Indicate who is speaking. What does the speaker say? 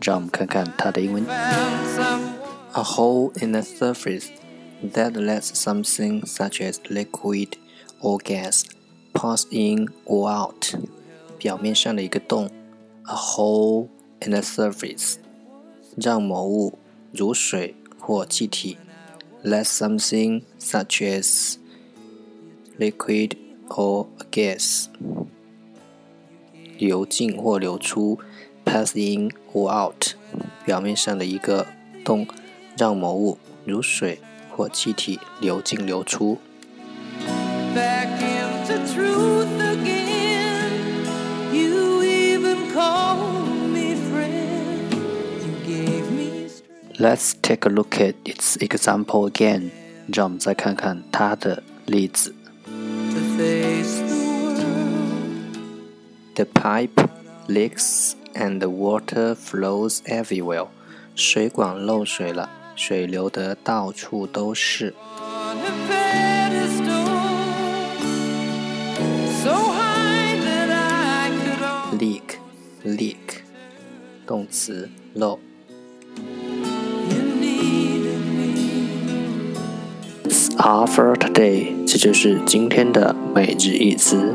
Speaker 1: 让我们看看它的英文。A hole in the surface that lets something such as liquid or gas pass in or out。表面上的一个洞，a hole in the surface，让某物如水或气体，let something such as liquid or gas 流进或流出。 pass in or out，表面上的一个洞，让某物如水或气体流进流出。Let's take a look at its example again。让我们再看看它的例子。The pipe leaks and the water flows everywhere. 水管漏水了，水流得到处都是。leak leak 动词漏。Are for today，这就是今天的每日一词。